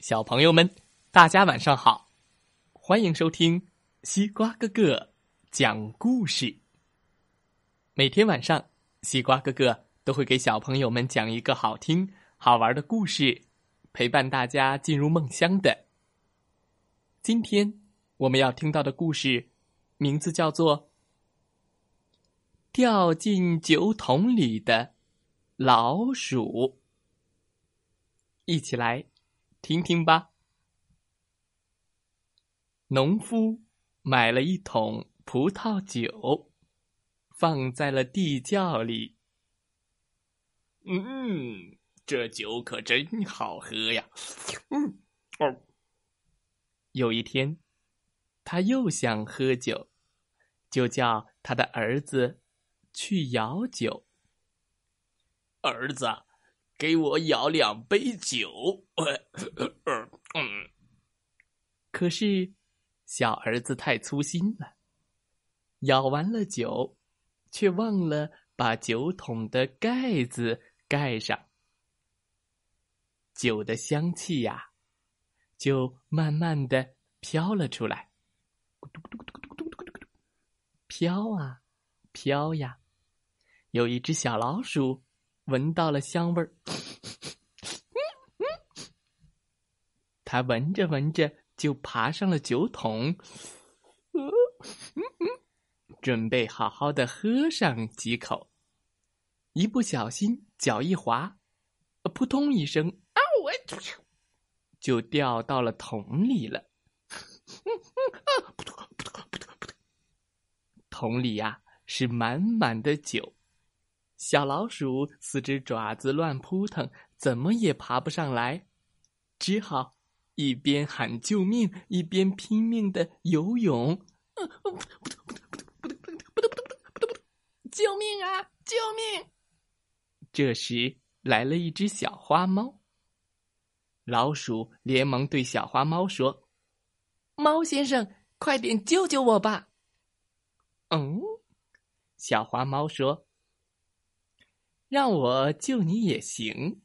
小朋友们，大家晚上好！欢迎收听西瓜哥哥讲故事。每天晚上，西瓜哥哥都会给小朋友们讲一个好听、好玩的故事，陪伴大家进入梦乡的。今天我们要听到的故事，名字叫做《掉进酒桶里的老鼠》。一起来。听听吧。农夫买了一桶葡萄酒，放在了地窖里。嗯，这酒可真好喝呀！嗯，哦。有一天，他又想喝酒，就叫他的儿子去舀酒。儿子。给我舀两杯酒。可是小儿子太粗心了，舀完了酒，却忘了把酒桶的盖子盖上。酒的香气呀，就慢慢的飘了出来。嘟嘟嘟嘟嘟嘟嘟嘟嘟飘啊，飘呀，有一只小老鼠。闻到了香味儿，他闻着闻着就爬上了酒桶，准备好好的喝上几口。一不小心脚一滑，扑通一声，啊！我就掉到了桶里了。桶里呀是满满的酒。小老鼠四只爪子乱扑腾，怎么也爬不上来，只好一边喊救命，一边拼命的游泳。救命啊！救命！这时来了一只小花猫。老鼠连忙对小花猫说：“猫先生，快点救救我吧！”嗯，小花猫说。让我救你也行，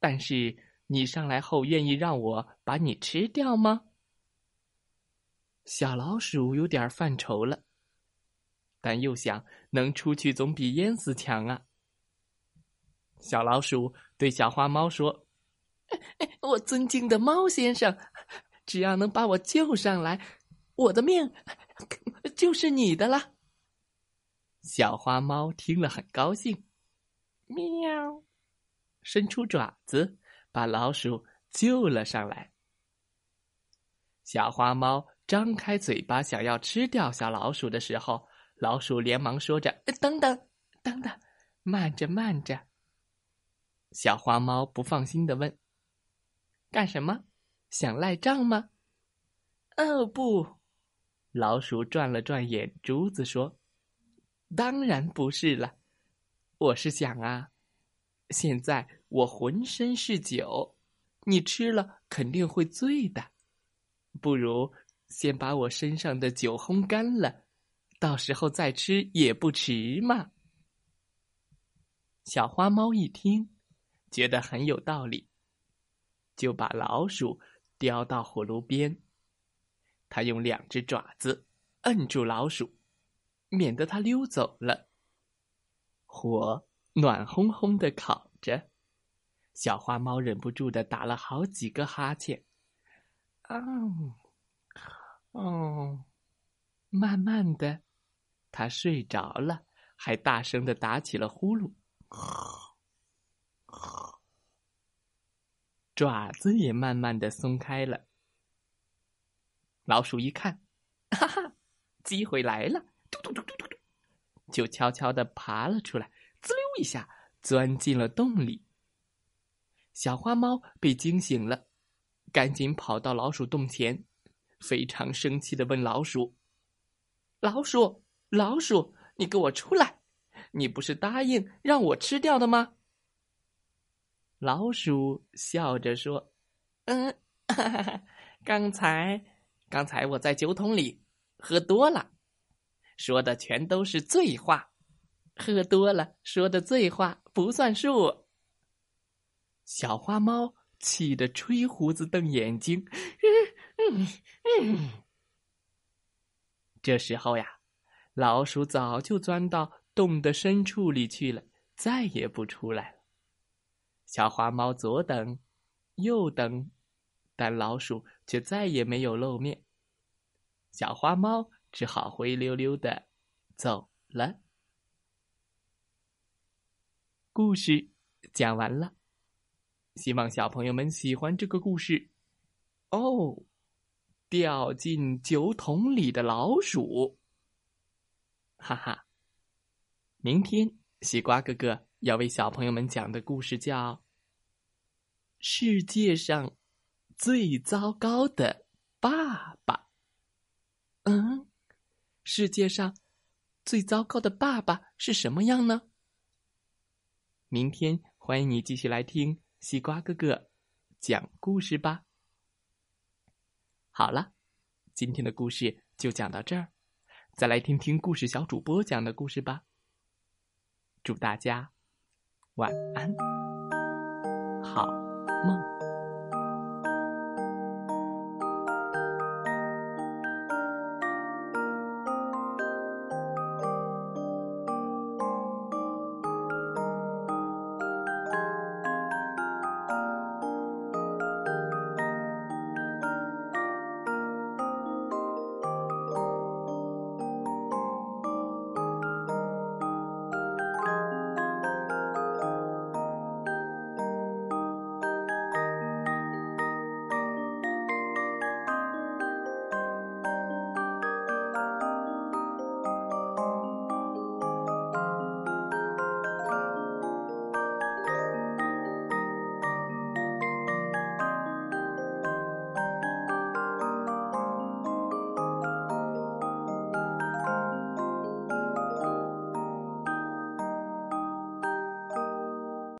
但是你上来后愿意让我把你吃掉吗？小老鼠有点犯愁了，但又想能出去总比淹死强啊。小老鼠对小花猫说：“我尊敬的猫先生，只要能把我救上来，我的命就是你的了。”小花猫听了很高兴。喵！伸出爪子，把老鼠救了上来。小花猫张开嘴巴想要吃掉小老鼠的时候，老鼠连忙说着：“等等，等等，慢着，慢着。”小花猫不放心的问：“干什么？想赖账吗？”“哦，不。”老鼠转了转眼珠子说：“当然不是了。”我是想啊，现在我浑身是酒，你吃了肯定会醉的。不如先把我身上的酒烘干了，到时候再吃也不迟嘛。小花猫一听，觉得很有道理，就把老鼠叼到火炉边。他用两只爪子摁住老鼠，免得它溜走了。火暖烘烘的烤着，小花猫忍不住的打了好几个哈欠。啊，哦，慢慢的，它睡着了，还大声的打起了呼噜。爪子也慢慢的松开了。老鼠一看，哈哈，机会来了！嘟嘟嘟嘟嘟。就悄悄的爬了出来，滋溜一下钻进了洞里。小花猫被惊醒了，赶紧跑到老鼠洞前，非常生气的问老鼠：“老鼠，老鼠，你给我出来！你不是答应让我吃掉的吗？”老鼠笑着说：“嗯，哈哈刚才，刚才我在酒桶里喝多了。”说的全都是醉话，喝多了说的醉话不算数。小花猫气得吹胡子瞪眼睛。这时候呀，老鼠早就钻到洞的深处里去了，再也不出来了。小花猫左等，右等，但老鼠却再也没有露面。小花猫只好灰溜溜的走了。故事讲完了，希望小朋友们喜欢这个故事。哦，掉进酒桶里的老鼠，哈哈！明天西瓜哥哥要为小朋友们讲的故事叫《世界上最糟糕的爸爸》。世界上最糟糕的爸爸是什么样呢？明天欢迎你继续来听西瓜哥哥讲故事吧。好了，今天的故事就讲到这儿，再来听听故事小主播讲的故事吧。祝大家晚安，好梦。